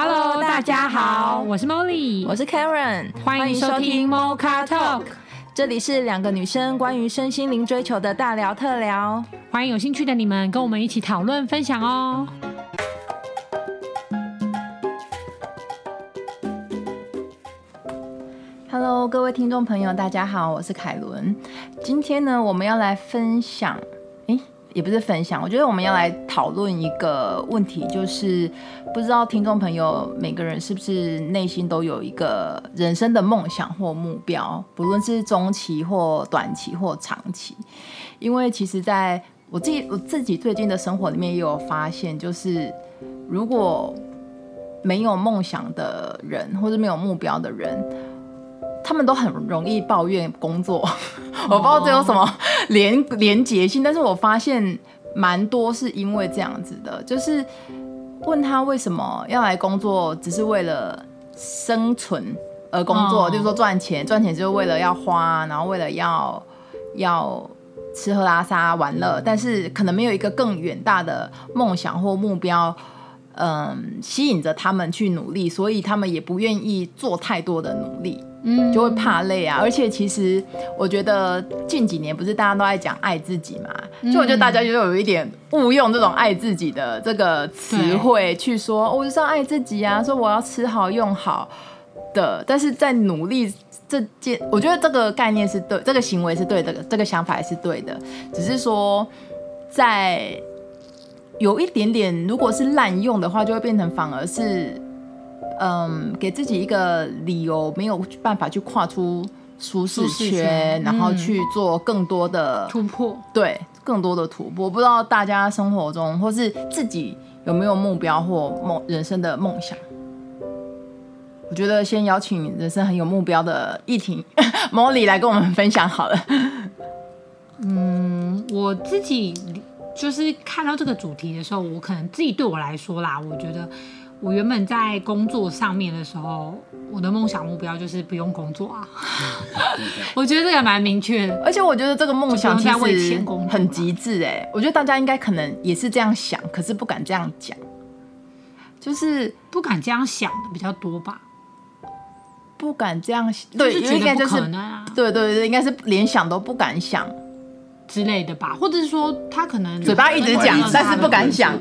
Hello，大家好，我是 Molly，我是 Karen，欢迎收听 Mocha Talk，这里是两个女生关于身心灵追求的大聊特聊，欢迎有兴趣的你们跟我们一起讨论分享哦。Hello，各位听众朋友，大家好，我是凯伦。今天呢，我们要来分享，诶，也不是分享，我觉得我们要来讨论一个问题，就是不知道听众朋友每个人是不是内心都有一个人生的梦想或目标，不论是中期或短期或长期。因为其实在我自己我自己最近的生活里面也有发现，就是如果没有梦想的人，或者没有目标的人。他们都很容易抱怨工作，我不知道这有什么连连结性，但是我发现蛮多是因为这样子的，就是问他为什么要来工作，只是为了生存而工作，哦、就是说赚钱，赚钱就是为了要花，然后为了要要吃喝拉撒玩乐，但是可能没有一个更远大的梦想或目标，嗯，吸引着他们去努力，所以他们也不愿意做太多的努力。嗯，就会怕累啊，而且其实我觉得近几年不是大家都在讲爱自己嘛，嗯、就我觉得大家就有一点误用这种爱自己的这个词汇去说，对我就是要爱自己啊，说我要吃好用好的，但是在努力这件，我觉得这个概念是对，这个行为是对的，这个想法也是对的，只是说在有一点点，如果是滥用的话，就会变成反而是。嗯，给自己一个理由，没有办法去跨出舒适圈，然后去做更多的突破。对，更多的突破。我不知道大家生活中或是自己有没有目标或梦人生的梦想。我觉得先邀请人生很有目标的易婷、Molly 来跟我们分享好了。嗯，我自己就是看到这个主题的时候，我可能自己对我来说啦，我觉得。我原本在工作上面的时候，我的梦想目标就是不用工作啊。我觉得这个蛮明确的，而且我觉得这个梦想其实很极致哎。我觉得大家应该可能也是这样想，可是不敢这样讲，就是不敢这样想的比较多吧。不敢这样想，对，应该就是对对对，应该是连想都不敢想之类的吧，或者是说他可能嘴巴一直讲，但是不敢想。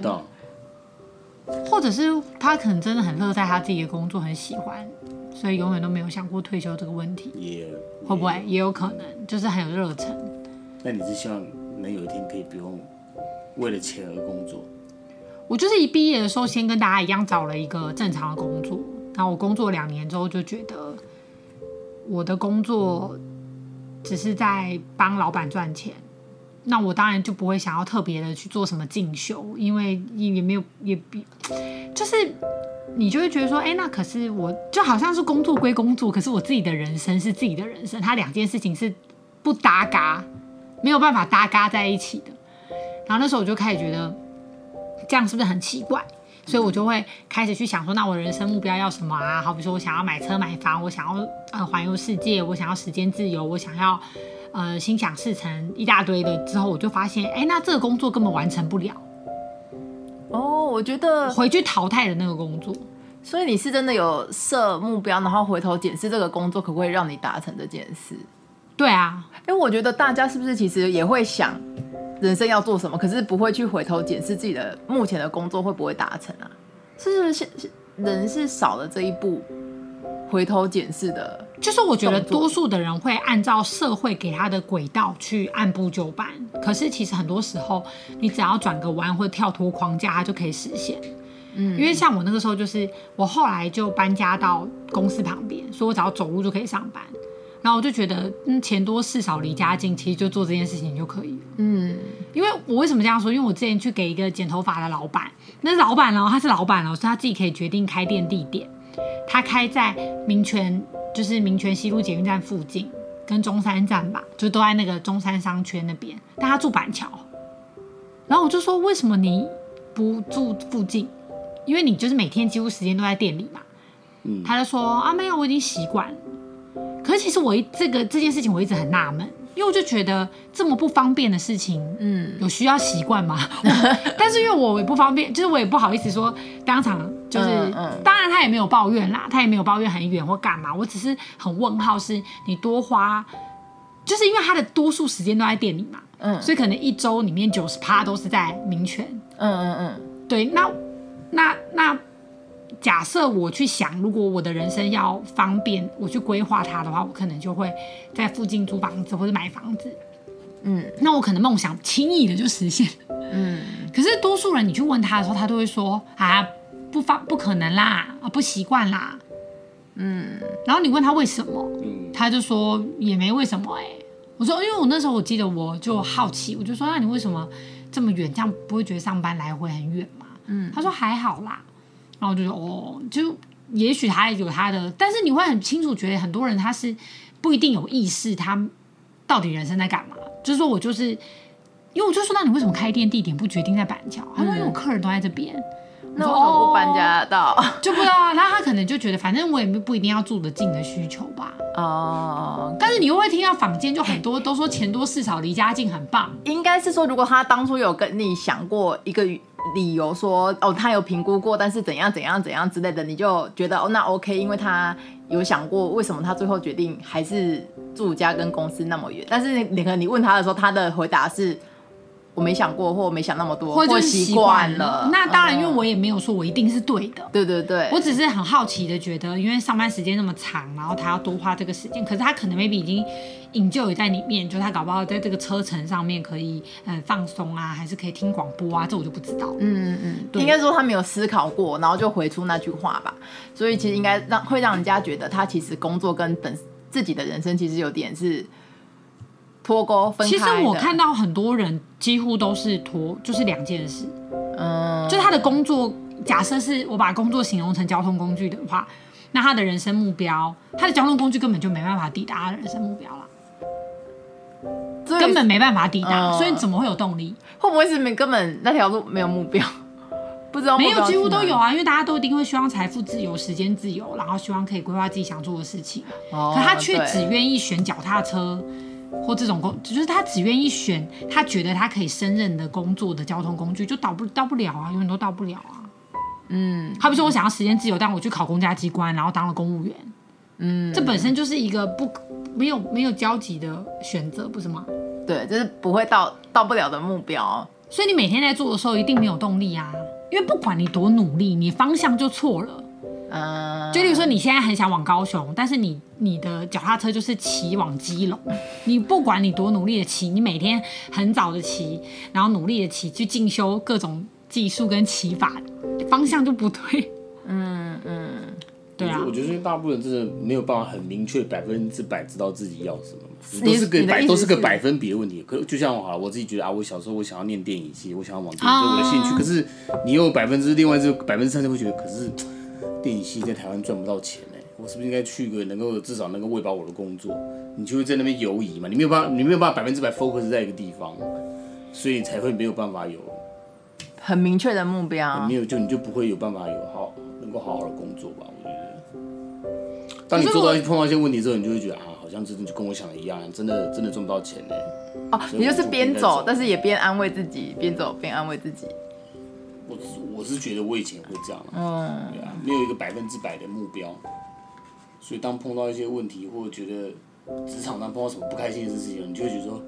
或者是他可能真的很乐在他自己的工作，很喜欢，所以永远都没有想过退休这个问题。也会不会也有可能，就是很有热忱。那你是希望能有一天可以不用为了钱而工作？我就是一毕业的时候，先跟大家一样找了一个正常的工作，然后我工作两年之后就觉得我的工作只是在帮老板赚钱。那我当然就不会想要特别的去做什么进修，因为也没有也比，就是你就会觉得说，哎，那可是我就好像是工作归工作，可是我自己的人生是自己的人生，它两件事情是不搭嘎，没有办法搭嘎在一起的。然后那时候我就开始觉得这样是不是很奇怪？所以我就会开始去想说，那我人生目标要什么啊？好比说我想要买车买房，我想要呃环游世界，我想要时间自由，我想要。呃，心想事成一大堆的之后，我就发现，哎，那这个工作根本完成不了。哦，我觉得回去淘汰的那个工作。所以你是真的有设目标，然后回头检视这个工作可不可以让你达成这件事？对啊，哎，我觉得大家是不是其实也会想人生要做什么，可是不会去回头检视自己的目前的工作会不会达成啊？是不是人是少了这一步？回头检视的，就是我觉得多数的人会按照社会给他的轨道去按部就班，可是其实很多时候你只要转个弯或者跳脱框架，它就可以实现。嗯，因为像我那个时候，就是我后来就搬家到公司旁边，所以我只要走路就可以上班。然后我就觉得，嗯，钱多事少离家近，其实就做这件事情就可以了。嗯，因为我为什么这样说？因为我之前去给一个剪头发的老板，那老板哦，他是老板哦，所以他自己可以决定开店地点。他开在民权，就是民权西路捷运站附近，跟中山站吧，就都在那个中山商圈那边。但他住板桥，然后我就说，为什么你不住附近？因为你就是每天几乎时间都在店里嘛。他就说啊，没有，我已经习惯了。可是其实我一这个这件事情我一直很纳闷，因为我就觉得这么不方便的事情，嗯，有需要习惯吗？但是因为我也不方便，就是我也不好意思说当场就是，嗯嗯、当然他也没有抱怨啦，他也没有抱怨很远或干嘛，我只是很问号，是你多花，就是因为他的多数时间都在店里嘛，嗯，所以可能一周里面九十趴都是在民权，嗯嗯嗯，对，那那那。假设我去想，如果我的人生要方便，我去规划它的话，我可能就会在附近租房子或者买房子。嗯，那我可能梦想轻易的就实现。嗯，可是多数人你去问他的时候，他都会说啊，不方不可能啦，啊不习惯啦。嗯，然后你问他为什么，他就说也没为什么哎、欸。我说因为我那时候我记得我就好奇，我就说那你为什么这么远？这样不会觉得上班来回很远吗？嗯，他说还好啦。然后我就说哦，就也许他有他的，但是你会很清楚觉得很多人他是不一定有意识，他到底人生在干嘛？就是说我就是，因为我就说，那你为什么开店地点不决定在板桥？他说因为我客人都在这边。那为什么不搬家到？就不知道啊。那他可能就觉得，反正我也不一定要住得近的需求吧。哦。但是你又会听到坊间就很多都说钱多事少离家近很棒。应该是说，如果他当初有跟你想过一个理由说，哦，他有评估过，但是怎样怎样怎样之类的，你就觉得哦，那 OK，因为他有想过为什么他最后决定还是住家跟公司那么远。但是你可能你问他的时候，他的回答是。我没想过，或我没想那么多，或习惯了。那当然，因为我也没有说我一定是对的。对对对，我只是很好奇的觉得，因为上班时间那么长，然后他要多花这个时间，可是他可能 maybe 已经 enjoy 在里面，就他搞不好在这个车程上面可以嗯放松啊，还是可以听广播啊，这我就不知道。嗯嗯嗯，应该说他没有思考过，然后就回出那句话吧。所以其实应该让会让人家觉得他其实工作跟本自己的人生其实有点是。脱钩分开。其实我看到很多人几乎都是脱，就是两件事。嗯，就他的工作，假设是我把工作形容成交通工具的话，那他的人生目标，他的交通工具根本就没办法抵达他的人生目标了，根本没办法抵达，所以怎么会有动力？会不会是没根本那条路没有目标？不知道，没有，几乎都有啊，因为大家都一定会希望财富自由、时间自由，然后希望可以规划自己想做的事情。哦，可他却只愿意选脚踏车。或这种工，就是他只愿意选他觉得他可以胜任的工作的交通工具，就到不到不了啊，永远都到不了啊。嗯，好比说我想要时间自由，但我去考公家机关，然后当了公务员，嗯，这本身就是一个不没有没有交集的选择，不是吗？对，就是不会到到不了的目标。所以你每天在做的时候，一定没有动力啊，因为不管你多努力，你方向就错了。嗯，就例如说，你现在很想往高雄，但是你你的脚踏车就是骑往基隆，你不管你多努力的骑，你每天很早的骑，然后努力的骑去进修各种技术跟骑法，方向就不对。嗯嗯，对啊。我觉得大部分人真的没有办法很明确百分之百知道自己要什么，都是个百都是个百分比的问题。可就像我好了，我自己觉得啊，我小时候我想要念电影系，我想要往电影，这是我的兴趣。可是你有百分之另外这百分之三十会觉得，可是。电影系在台湾赚不到钱哎，我是不是应该去个能够至少能够喂饱我的工作？你就会在那边游移嘛，你没有办法，你没有办法百分之百 focus 在一个地方，所以才会没有办法有很明确的目标。没有就你就不会有办法有好能够好好的工作吧？我觉得，当你做到碰到一些问题之后，你就会觉得啊，好像真的就跟我想的一样，真的真的赚不到钱呢。哦，你就是边走，但是也边安慰自己，边走边安慰自己。我我是觉得我以前会这样，嗯，对啊，没有一个百分之百的目标，所以当碰到一些问题，或者觉得职场上碰到什么不开心的事情，你就会觉得说，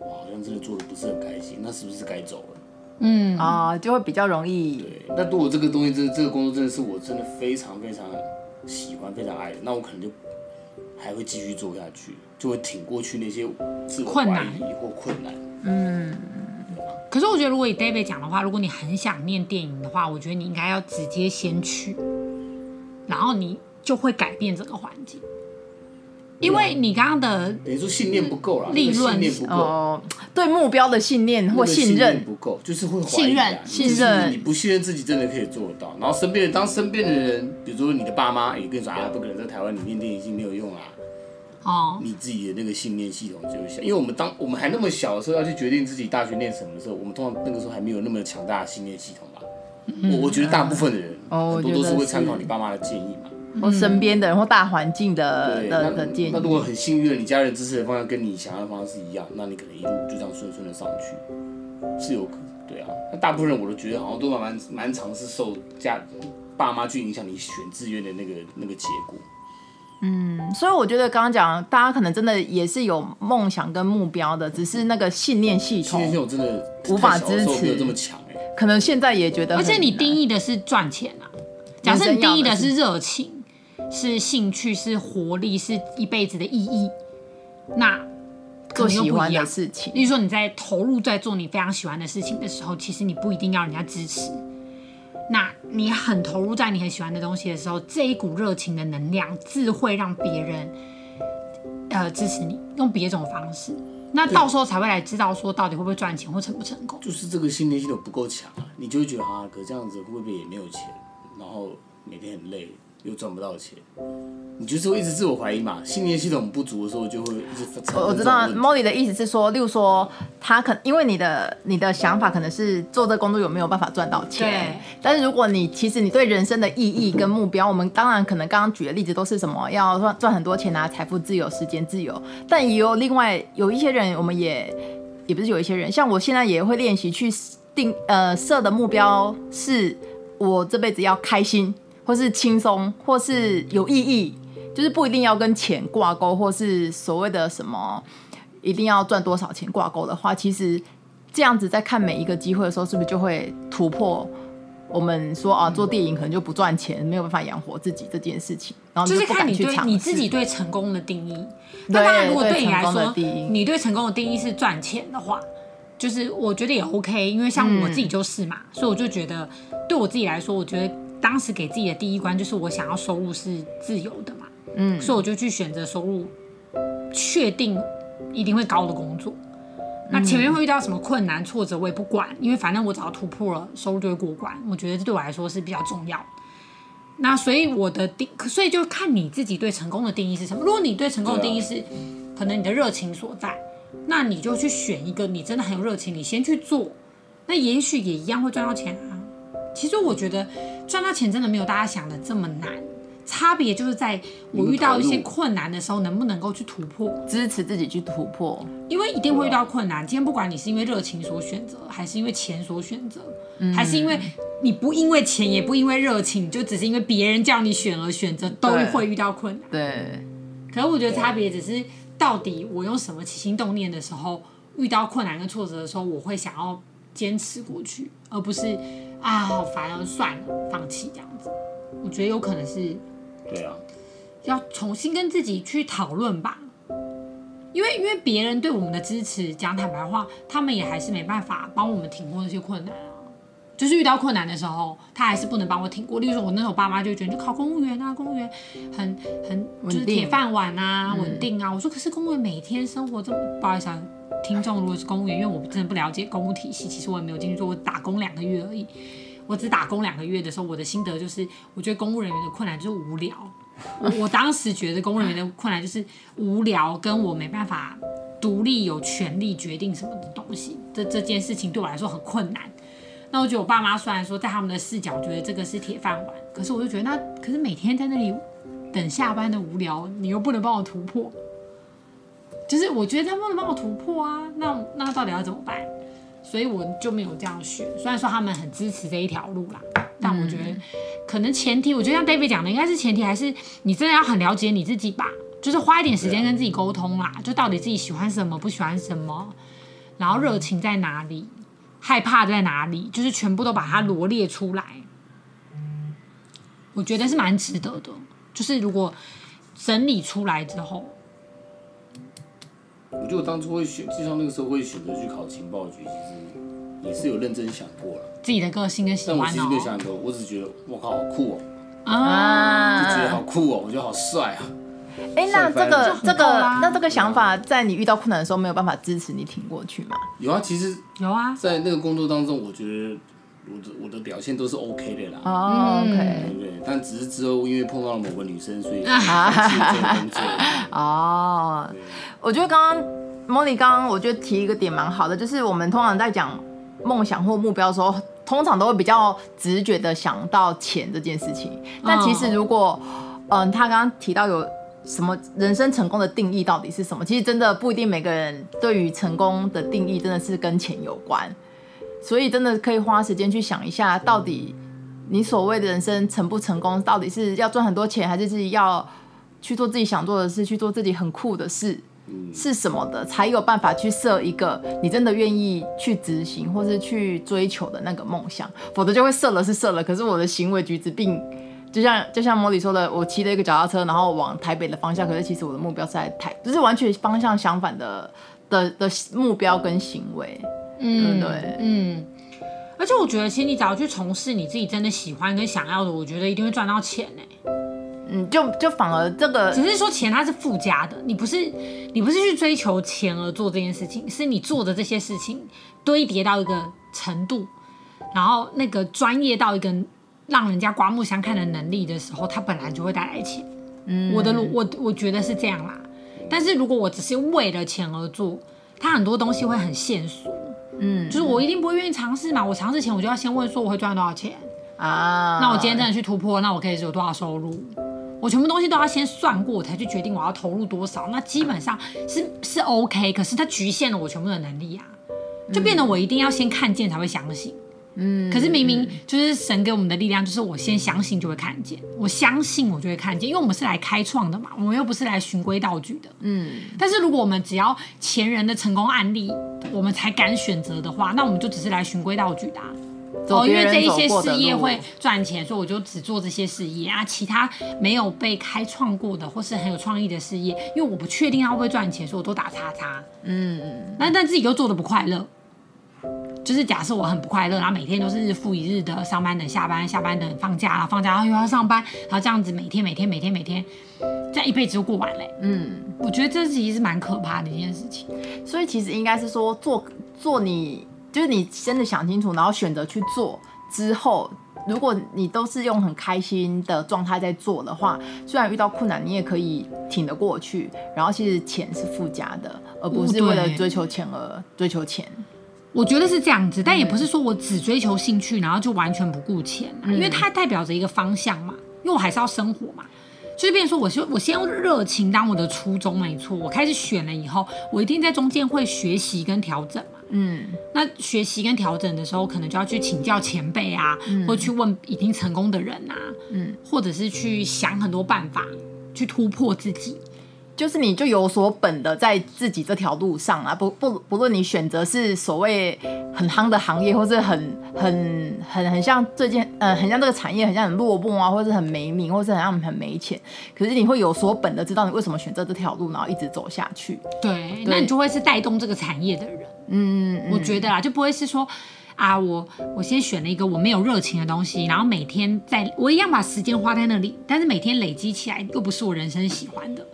哇，好像真的做的不是很开心，那是不是该走了？嗯啊，就会比较容易。对，那如果这个东西真的这个工作真的是我真的非常非常喜欢、非常爱的，那我可能就还会继续做下去，就会挺过去那些自我怀疑或困难。嗯。可是我觉得，如果以 David 讲的话，如果你很想念电影的话，我觉得你应该要直接先去，然后你就会改变这个环境。因为你刚刚的等于说信念不够了，利润信念不够，呃，对目标的信念或信任不够，就是会信任，信任你不信任自己真的可以做得到。然后身边的当身边的人，比如说你的爸妈也跟你说啊，不可能在台湾你念电影系没有用啊。哦，你自己的那个信念系统就会想，因为我们当我们还那么小的时候要去决定自己大学念什么的时候，我们通常那个时候还没有那么强大的信念系统吧。我、嗯、我觉得大部分的人，很多都是会参考你爸妈的建议嘛。或身边的人或大环境的对的的建议。那如果很幸运的，你家人支持的方向跟你想要的方向是一样，那你可能一路就这样顺顺的上去，是有可能。对啊，那大部分人我都觉得好像都蛮蛮蛮尝试受家爸妈去影响你选志愿的那个那个结果。嗯，所以我觉得刚刚讲，大家可能真的也是有梦想跟目标的，只是那个信念系统，信念系统真的无法支持，没有这么强哎。可能现在也觉得，而且你定义的是赚钱啊，假设你定义的是热情、是兴趣、是活力、是一辈子的意义，那做喜欢的事情，例如说你在投入在做你非常喜欢的事情的时候，其实你不一定要人家支持。那你很投入在你很喜欢的东西的时候，这一股热情的能量自会让别人呃支持你，用别种方式，那到时候才会来知道说到底会不会赚钱或成不成功。就是这个信念系统不够强啊，你就会觉得啊，哥这样子会不会也没有钱，然后每天很累，又赚不到钱。你就是会一直自我怀疑嘛，信念系统不足的时候，就会一直。我我知道 Molly 的意思是说，例如说他可因为你的你的想法可能是做这工作有没有办法赚到钱，对。但是如果你其实你对人生的意义跟目标，我们当然可能刚刚举的例子都是什么要赚赚很多钱啊，财富自由、时间自由。但也有另外有一些人，我们也也不是有一些人，像我现在也会练习去定呃设的目标是，我这辈子要开心，或是轻松，或是有意义。就是不一定要跟钱挂钩，或是所谓的什么一定要赚多少钱挂钩的话，其实这样子在看每一个机会的时候，是不是就会突破我们说啊，做电影可能就不赚钱，没有办法养活自己这件事情，然后就，就是看你对你自己对成功的定义。那当然，如果对你来说，你对成功的定义是赚钱的话，就是我觉得也 OK，因为像我自己就是嘛，嗯、所以我就觉得对我自己来说，我觉得当时给自己的第一关就是我想要收入是自由的嘛。嗯，所以我就去选择收入确定一定会高的工作。那前面会遇到什么困难挫折，我也不管，因为反正我只要突破了，收入就会过关。我觉得这对我来说是比较重要。那所以我的定，所以就看你自己对成功的定义是什么。如果你对成功的定义是可能你的热情所在，那你就去选一个你真的很有热情，你先去做，那也许也一样会赚到钱啊。其实我觉得赚到钱真的没有大家想的这么难。差别就是在我遇到一些困难的时候，能不能够去突破，支持自己去突破，因为一定会遇到困难。今天不管你是因为热情所选择，还是因为钱所选择，嗯，还是因为你不因为钱，也不因为热情，就只是因为别人叫你选而选择，都会遇到困难。对。可是我觉得差别只是到底我用什么起心动念的时候，遇到困难跟挫折的时候，我会想要坚持过去，而不是啊好烦啊算了放弃这样子。我觉得有可能是。对啊，要重新跟自己去讨论吧，因为因为别人对我们的支持，讲坦白话，他们也还是没办法帮我们挺过那些困难啊。就是遇到困难的时候，他还是不能帮我挺过。例如说，我那时候爸妈就觉得你考公务员啊，公务员很很就是铁饭碗啊，稳定啊。我说可是公务员每天生活这么，不好意思啊，听众如果是公务员，因为我真的不了解公务体系，其实我也没有进去做，我打工两个月而已。我只打工两个月的时候，我的心得就是，我觉得公务人员的困难就是无聊。我当时觉得公务人员的困难就是无聊，跟我没办法独立有权利决定什么的东西。这这件事情对我来说很困难。那我觉得我爸妈虽然说在他们的视角觉得这个是铁饭碗，可是我就觉得那可是每天在那里等下班的无聊，你又不能帮我突破。就是我觉得他们不能帮我突破啊，那那到底要怎么办？所以我就没有这样选，虽然说他们很支持这一条路啦，但我觉得可能前提，我觉得像 David 讲的，应该是前提还是你真的要很了解你自己吧，就是花一点时间跟自己沟通啦，就到底自己喜欢什么，不喜欢什么，然后热情在哪里，害怕在哪里，就是全部都把它罗列出来，我觉得是蛮值得的，就是如果整理出来之后。我觉得我当初会选，就像那个时候会选择去考情报局，其实也是有认真想过了。自己的个性跟喜欢、哦、但我其实没有想很多，我只是觉得我靠好酷哦，啊，就觉得好酷哦，我觉得好帅啊。哎、欸，那这个这个那这个想法，在你遇到困难的时候，没有办法支持你挺过去吗？有啊，其实有啊，在那个工作当中，我觉得我的我的表现都是 OK 的啦。哦，OK，对？但只是之后因为碰到了某个女生，所以放弃这个工作。哦，我觉得刚刚 Molly 刚刚我觉得提一个点蛮好的，就是我们通常在讲梦想或目标的时候，通常都会比较直觉的想到钱这件事情。但其实如果嗯，他刚刚提到有什么人生成功的定义到底是什么？其实真的不一定，每个人对于成功的定义真的是跟钱有关，所以真的可以花时间去想一下，到底你所谓的人生成不成功，到底是要赚很多钱，还是自己要去做自己想做的事，去做自己很酷的事，是什么的，才有办法去设一个你真的愿意去执行或是去追求的那个梦想，否则就会设了是设了，可是我的行为举止并。就像就像莫莉说的，我骑了一个脚踏车，然后往台北的方向，可是其实我的目标是在台，就是完全方向相反的的的目标跟行为，嗯，对，嗯，而且我觉得，其实你只要去从事你自己真的喜欢跟想要的，我觉得一定会赚到钱呢。嗯，就就反而这个只是说钱它是附加的，你不是你不是去追求钱而做这件事情，是你做的这些事情堆叠到一个程度，然后那个专业到一个。让人家刮目相看的能力的时候，它本来就会带来钱。嗯，我的路我我觉得是这样啦。但是如果我只是为了钱而做，它很多东西会很现实。嗯，就是我一定不会愿意尝试嘛。我尝试前我就要先问说我会赚多少钱啊？那我今天真的去突破，那我可以有多少收入？我全部东西都要先算过，我才去决定我要投入多少。那基本上是是 OK，可是它局限了我全部的能力啊，就变得我一定要先看见才会相信。嗯，可是明明就是神给我们的力量，就是我先相信就会看见，我相信我就会看见，因为我们是来开创的嘛，我们又不是来循规蹈矩的。嗯，但是如果我们只要前人的成功案例，我们才敢选择的话，那我们就只是来循规蹈矩的。哦，因为这一些事业会赚钱，所以我就只做这些事业啊，其他没有被开创过的或是很有创意的事业，因为我不确定它会不会赚钱，所以我都打叉叉。嗯那，但但自己又做的不快乐。就是假设我很不快乐，然后每天都是日复一日的上班等下班，下班等放假，然后放假然后又要上班，然后这样子每天每天每天每天，这样一辈子就过完嘞。嗯，我觉得这其实是蛮可怕的一件事情。所以其实应该是说做做你就是你真的想清楚，然后选择去做之后，如果你都是用很开心的状态在做的话，虽然遇到困难，你也可以挺得过去。然后其实钱是附加的，而不是为了追求钱而追求钱。我觉得是这样子，但也不是说我只追求兴趣，然后就完全不顾钱，嗯，因为它代表着一个方向嘛。因为我还是要生活嘛，就是变说，我先我先用热情当我的初衷，没错。我开始选了以后，我一定在中间会学习跟调整嘛。嗯，那学习跟调整的时候，可能就要去请教前辈啊，嗯，或去问已经成功的人啊，嗯，或者是去想很多办法去突破自己。就是你就有所本的在自己这条路上啊，不不不论你选择是所谓很夯的行业，或是很很很很像最近呃很像这个产业很像很落寞啊，或是很没名，或是很像很没钱，可是你会有所本的知道你为什么选择这条路，然后一直走下去。对，对那你就会是带动这个产业的人。嗯，我觉得啦，就不会是说啊，我我先选了一个我没有热情的东西，然后每天在我一样把时间花在那里，但是每天累积起来又不是我人生喜欢的。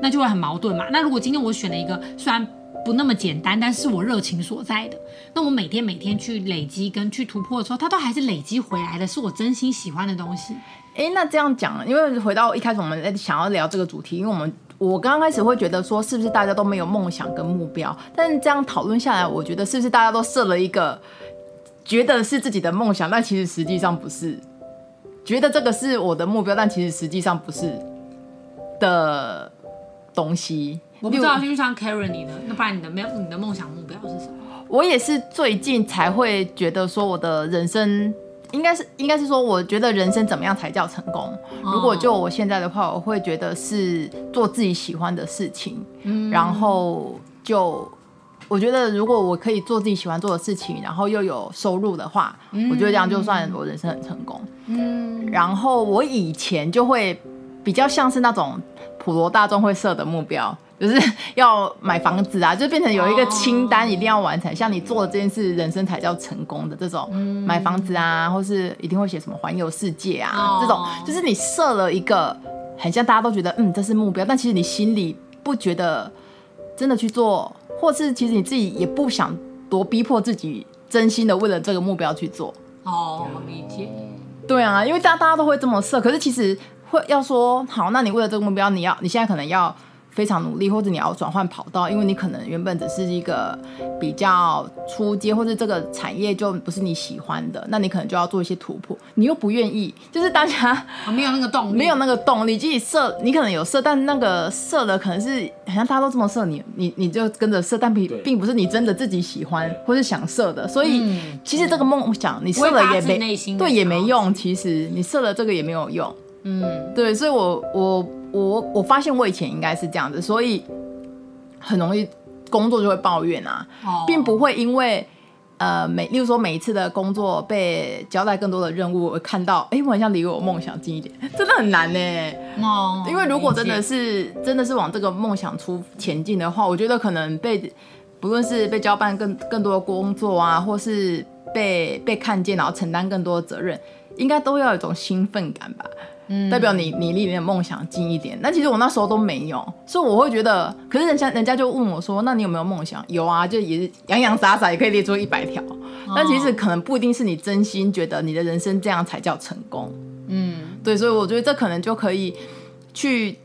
那就会很矛盾嘛。那如果今天我选了一个虽然不那么简单，但是我热情所在的，那我每天每天去累积跟去突破的时候，它都还是累积回来的，是我真心喜欢的东西。诶，那这样讲，因为回到一开始我们想要聊这个主题，因为我们我刚刚开始会觉得说，是不是大家都没有梦想跟目标？但是这样讨论下来，我觉得是不是大家都设了一个觉得是自己的梦想，但其实实际上不是；觉得这个是我的目标，但其实实际上不是的。东西我不知道，就像 Karen 你的，那不然你的没有你的梦想目标是什么？我也是最近才会觉得说，我的人生应该是应该是说，我觉得人生怎么样才叫成功？哦、如果就我现在的话，我会觉得是做自己喜欢的事情，嗯、然后就我觉得如果我可以做自己喜欢做的事情，然后又有收入的话，嗯、我觉得这样就算我人生很成功。嗯，然后我以前就会比较像是那种。普罗大众会设的目标，就是 要买房子啊，就变成有一个清单一定要完成。Oh. 像你做的这件事，人生才叫成功的这种，嗯、买房子啊，或是一定会写什么环游世界啊，oh. 这种，就是你设了一个很像大家都觉得嗯这是目标，但其实你心里不觉得真的去做，或是其实你自己也不想多逼迫自己，真心的为了这个目标去做。哦，理解。对啊，因为大家大家都会这么设，可是其实。会要说好，那你为了这个目标，你要你现在可能要非常努力，或者你要转换跑道，因为你可能原本只是一个比较出街，或者这个产业就不是你喜欢的，那你可能就要做一些突破。你又不愿意，就是大家没有那个动力，没有那个动力，即使设，你可能有设，但那个设的可能是好像大家都这么设，你你你就跟着设，但并并不是你真的自己喜欢或是想设的。所以、嗯、其实这个梦想你设了也没对也没用，其实你设了这个也没有用。嗯，对，所以我我。我我发现我以前应该是这样子，所以很容易工作就会抱怨啊，并不会因为呃每，例如说每一次的工作被交代更多的任务，我看到哎，我好像离我梦想近一点，真的很难呢。哦，因为如果真的是真的是往这个梦想出前进的话，我觉得可能被不论是被交办更更多的工作啊，或是被被看见然后承担更多的责任，应该都要有一种兴奋感吧。代表你你离你的梦想近一点，那其实我那时候都没有，所以我会觉得，可是人家人家就问我说，那你有没有梦想？有啊，就也是洋洋洒洒也可以列出一百条，但其实可能不一定是你真心觉得你的人生这样才叫成功。嗯，对，所以我觉得这可能就可以去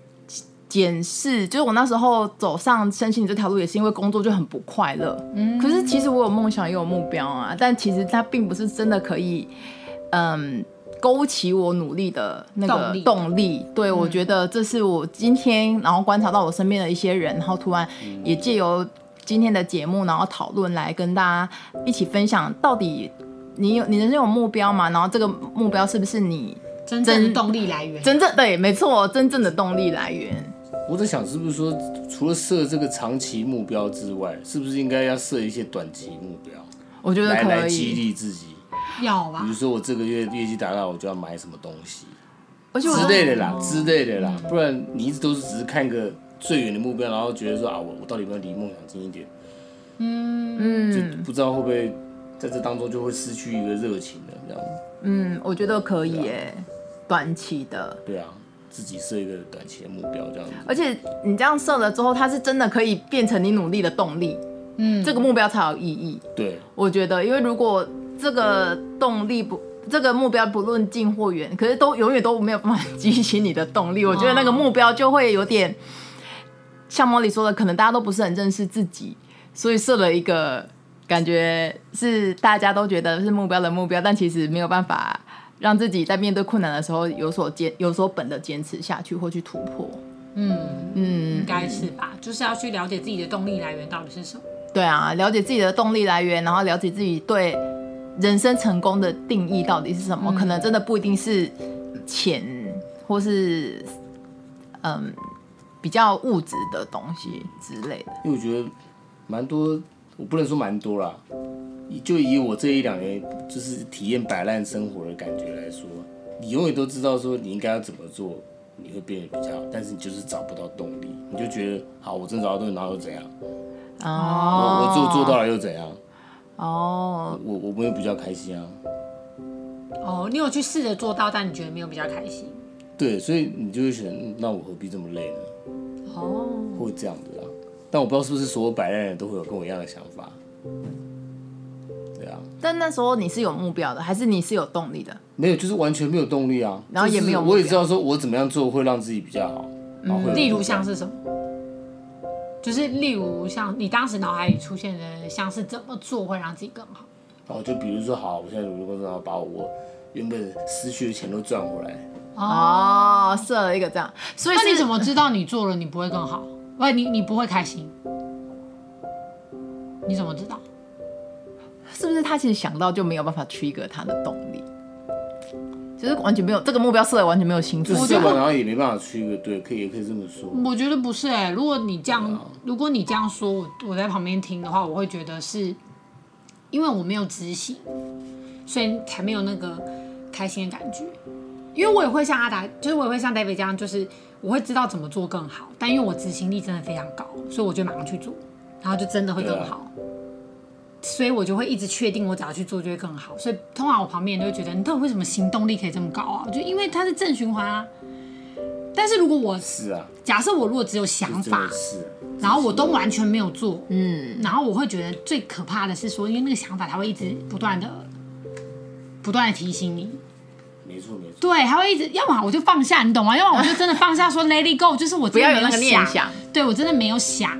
检视，就是我那时候走上身心灵这条路，也是因为工作就很不快乐。嗯，可是其实我有梦想也有目标啊，但其实它并不是真的可以，嗯。勾起我努力的那个动力，动力对、嗯、我觉得这是我今天然后观察到我身边的一些人，然后突然也借由今天的节目，然后讨论来跟大家一起分享，到底你有你人生有目标吗？然后这个目标是不是你真正的动力来源？真正对，没错，真正的动力来源。我在想，是不是说除了设这个长期目标之外，是不是应该要设一些短期目标？我觉得可以来来激励自己。要吧，比如说我这个月业绩达到，我就要买什么东西，而且之类的啦，哦、之类的啦，不然你一直都是只是看个最远的目标，然后觉得说啊，我我到底有没有离梦想近一点？嗯嗯，就不知道会不会在这当中就会失去一个热情的这样。嗯，我觉得可以诶，啊、短期的。对啊，自己设一个短期的目标这样子。而且你这样设了之后，它是真的可以变成你努力的动力。嗯，这个目标才有意义。对，我觉得，因为如果这个动力不，这个目标不论近或远，可是都永远都没有办法激起你的动力。我觉得那个目标就会有点像茉莉说的，可能大家都不是很认识自己，所以设了一个感觉是大家都觉得是目标的目标，但其实没有办法让自己在面对困难的时候有所坚有所本的坚持下去或去突破。嗯嗯，应该是吧，就是要去了解自己的动力来源到底是什么。对啊，了解自己的动力来源，然后了解自己对。人生成功的定义到底是什么？嗯、可能真的不一定是钱，或是嗯比较物质的东西之类的。因为我觉得蛮多，我不能说蛮多啦，就以我这一两年就是体验摆烂生活的感觉来说，你永远都知道说你应该要怎么做，你会变得比较好，但是你就是找不到动力，你就觉得好，我真找到东西，然后又怎样？哦，我做做到了又怎样？哦，我我没有比较开心啊。哦，你有去试着做到，但你觉得没有比较开心。对，所以你就会想，那我何必这么累呢？哦，会这样子啊。但我不知道是不是所有摆烂人都会有跟我一样的想法。对啊。但那时候你是有目标的，还是你是有动力的？没有，就是完全没有动力啊。然后也没有，我也知道说我怎么样做会让自己比较好。嗯，例如像是什么？就是例如像你当时脑海里出现的，像是怎么做会让自己更好？哦，就比如说，好，我现在如果说要把我原本失去的钱都赚回来。哦，设了一个这样，所以那你怎么知道你做了你不会更好？喂，你你不会开心？你怎么知道？是不是他其实想到就没有办法 trigger 他的动力？就是完全没有这个目标设的完全没有心思，设完然后也没办法去一个对，可以也可以这么说。我觉得不是哎、欸，如果你这样，如果你这样说，我我在旁边听的话，我会觉得是，因为我没有执行，所以才没有那个开心的感觉。因为我也会像阿达，就是我也会像 David 这样，就是我会知道怎么做更好，但因为我执行力真的非常高，所以我就马上去做，然后就真的会更好。所以我就会一直确定，我只要去做就会更好。所以通常我旁边人都会觉得，你到底为什么行动力可以这么高啊？就因为它是正循环啊。但是如果我是啊，假设我如果只有想法，是，然后我都完全没有做，嗯，然后我会觉得最可怕的是说，因为那个想法它会一直不断的、不断的提醒你。没错没错。对，它会一直，要么我就放下，你懂吗？要么我就真的放下，说 Let it go，就是我不要有那个念想。对我真的没有想，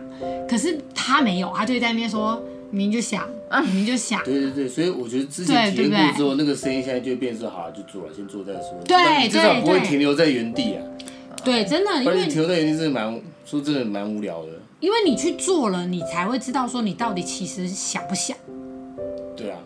可是他没有，他就在那边说，明明就想，明明就想。对对对，所以我觉得之前体验过之后，那个声音现在就变成好了，就做了，先做再说。对，至少不会停留在原地啊。对，真的，因为停留在原地真的蛮，说真的蛮无聊的。因为你去做了，你才会知道说你到底其实想不想。对啊。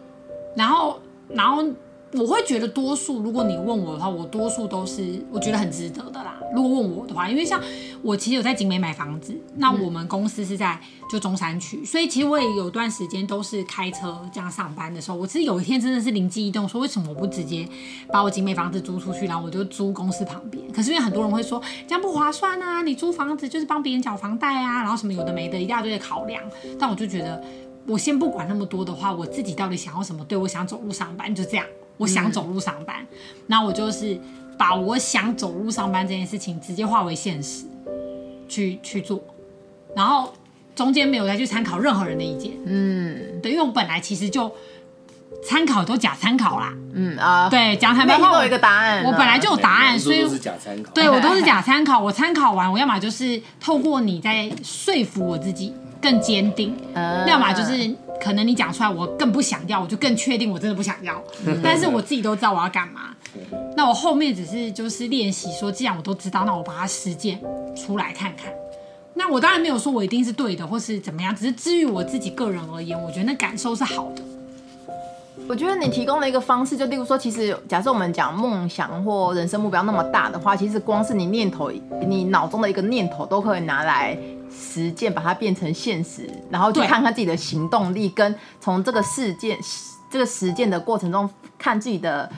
然后，然后。我会觉得多数，如果你问我的话，我多数都是我觉得很值得的啦。如果问我的话，因为像我其实有在景美买房子，那我们公司是在就中山区，所以其实我也有段时间都是开车这样上班的时候，我其实有一天真的是灵机一动，说为什么我不直接把我景美房子租出去，然后我就租公司旁边？可是因为很多人会说这样不划算啊，你租房子就是帮别人缴房贷啊，然后什么有的没的一大堆的考量。但我就觉得，我先不管那么多的话，我自己到底想要什么？对，我想走路上班，就这样。我想走路上班，那、嗯、我就是把我想走路上班这件事情直接化为现实，去去做，然后中间没有再去参考任何人的意见。嗯，对，因为我本来其实就参考都假参考啦。嗯啊，对，讲坦白话我有一个答案，我本来就有答案，所以都是假参考。对，我都是 假参考，我参考完，我要么就是透过你在说服我自己更坚定，嗯、要么就是。可能你讲出来，我更不想要，我就更确定我真的不想要。但是我自己都知道我要干嘛。那我后面只是就是练习说，既然我都知道，那我把它实践出来看看。那我当然没有说我一定是对的，或是怎么样，只是至于我自己个人而言，我觉得那感受是好的。我觉得你提供了一个方式，就例如说，其实假设我们讲梦想或人生目标那么大的话，其实光是你念头，你脑中的一个念头都可以拿来。实践把它变成现实，然后去看看自己的行动力，跟从这个事件、这个实践的过程中看自己的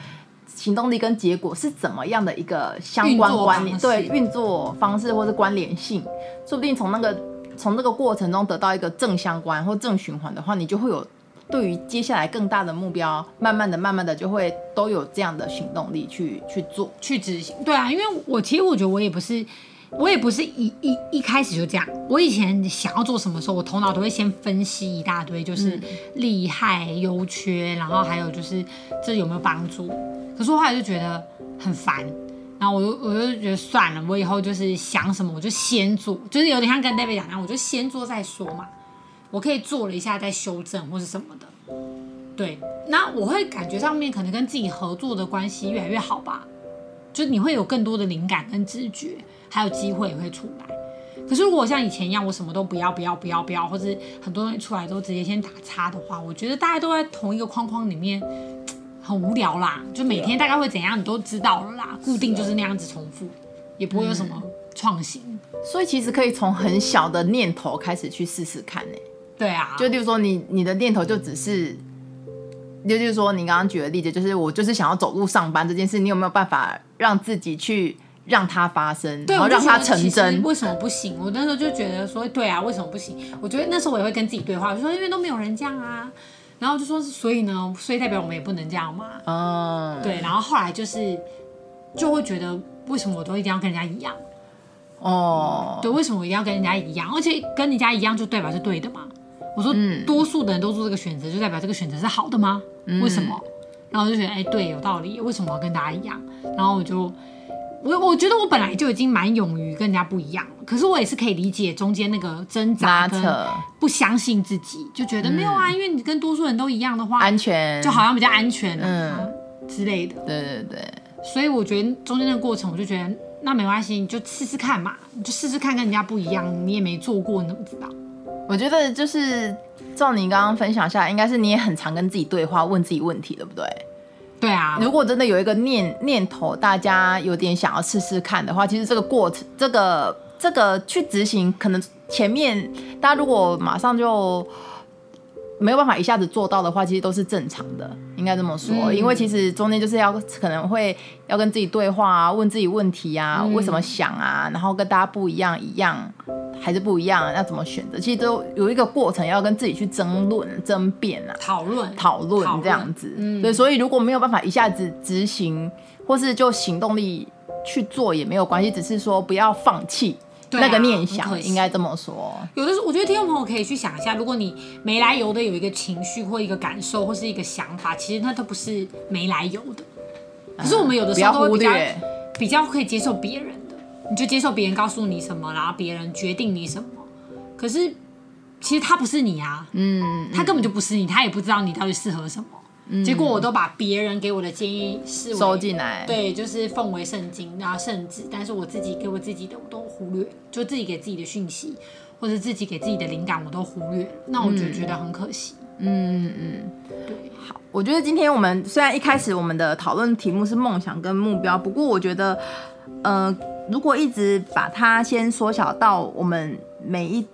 行动力跟结果是怎么样的一个相关关联，对运作方式或是关联性，说不定从那个从这个过程中得到一个正相关或正循环的话，你就会有对于接下来更大的目标，慢慢的、慢慢的就会都有这样的行动力去去做、去执行。对啊，因为我其实我觉得我也不是。我也不是一一一开始就这样。我以前想要做什么时候，我头脑都会先分析一大堆，就是利害优缺，然后还有就是这有没有帮助。可是我后来就觉得很烦，然后我就我就觉得算了，我以后就是想什么我就先做，就是有点像跟 David 讲那样，我就先做再说嘛。我可以做了一下再修正或是什么的。对，那我会感觉上面可能跟自己合作的关系越来越好吧，就你会有更多的灵感跟直觉。还有机会也会出来，可是如果像以前一样，我什么都不要不要不要不要，或是很多东西出来都直接先打叉的话，我觉得大家都在同一个框框里面，很无聊啦。就每天大概会怎样，你都知道了啦，固定就是那样子重复，也不会有什么创新。所以其实可以从很小的念头开始去试试看呢。对啊，就例如说你你的念头就只是，就就是说你刚刚举的例子，就是我就是想要走路上班这件事，你有没有办法让自己去？让它发生，对然后让它成真。为什么不行？我那时候就觉得说，对啊，为什么不行？我觉得那时候我也会跟自己对话，我就说因为都没有人这样啊，然后就说所以呢，所以代表我们也不能这样嘛。嗯，对。然后后来就是就会觉得，为什么我都一定要跟人家一样？哦，对，为什么我一定要跟人家一样？而且跟人家一样就代表是对的嘛？我说，多数的人都做这个选择，就代表这个选择是好的吗？为什么？然后我就觉得，哎，对，有道理。为什么我要跟大家一样？然后我就。我我觉得我本来就已经蛮勇于跟人家不一样了，可是我也是可以理解中间那个挣扎跟不相信自己，就觉得没有啊，嗯、因为你跟多数人都一样的话，安全就好像比较安全啊，嗯、之类的。对对对，所以我觉得中间那个过程，我就觉得那没关系，你就试试看嘛，你就试试看跟人家不一样，你也没做过，你怎么知道？我觉得就是照你刚刚分享下来，应该是你也很常跟自己对话，问自己问题，对不对？对啊，如果真的有一个念念头，大家有点想要试试看的话，其实这个过程，这个这个去执行，可能前面大家如果马上就没有办法一下子做到的话，其实都是正常的，应该这么说。嗯、因为其实中间就是要可能会要跟自己对话啊，问自己问题啊，嗯、为什么想啊，然后跟大家不一样，一样。还是不一样，要怎么选择？其实都有一个过程，要跟自己去争论、争辩啊，讨论、讨论这样子。嗯，对，所以如果没有办法一下子执行，或是就行动力去做也没有关系，只是说不要放弃那个念想，啊、应该这么说。有的时候，我觉得听众朋友可以去想一下，如果你没来由的有一个情绪或一个感受或是一个想法，其实那都不是没来由的。可是我们有的时候都会比较、嗯、比较可以接受别人的。你就接受别人告诉你什么，然后别人决定你什么。可是其实他不是你啊，嗯，他根本就不是你，他也不知道你到底适合什么。嗯、结果我都把别人给我的建议收进来，对，就是奉为圣经，然后圣旨。但是我自己给我自己的，我都忽略，就自己给自己的讯息，或者自己给自己的灵感，我都忽略。那我就觉得很可惜。嗯嗯嗯，对。好，我觉得今天我们虽然一开始我们的讨论题目是梦想跟目标，不过我觉得，呃，如果一直把它先缩小到我们每一。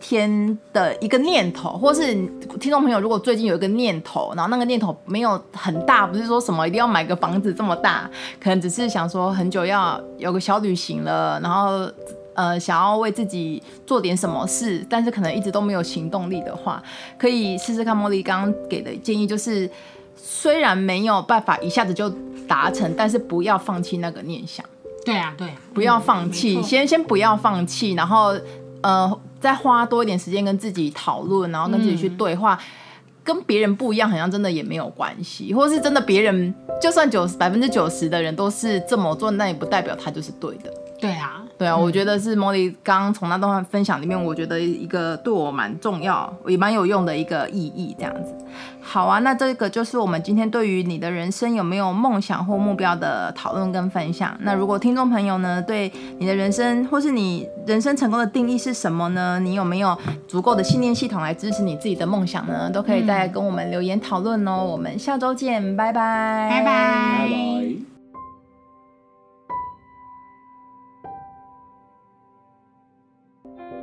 天的一个念头，或是听众朋友，如果最近有一个念头，然后那个念头没有很大，不是说什么一定要买个房子这么大，可能只是想说很久要有个小旅行了，然后呃想要为自己做点什么事，但是可能一直都没有行动力的话，可以试试看茉莉刚刚给的建议，就是虽然没有办法一下子就达成，但是不要放弃那个念想。对啊，对啊，不要放弃，嗯，先先不要放弃，然后呃。再花多一点时间跟自己讨论，然后跟自己去对话，嗯、跟别人不一样，好像真的也没有关系，或是真的别人就算九十百分之九十的人都是这么做，那也不代表他就是对的。对啊。对啊，我觉得是茉莉刚刚从那段分享里面，我觉得一个对我蛮重要，也蛮有用的一个意义，这样子。好啊，那这个就是我们今天对于你的人生有没有梦想或目标的讨论跟分享。那如果听众朋友呢，对你的人生或是你人生成功的定义是什么呢？你有没有足够的信念系统来支持你自己的梦想呢？都可以再跟我们留言讨论哦。我们下周见，拜拜，拜拜。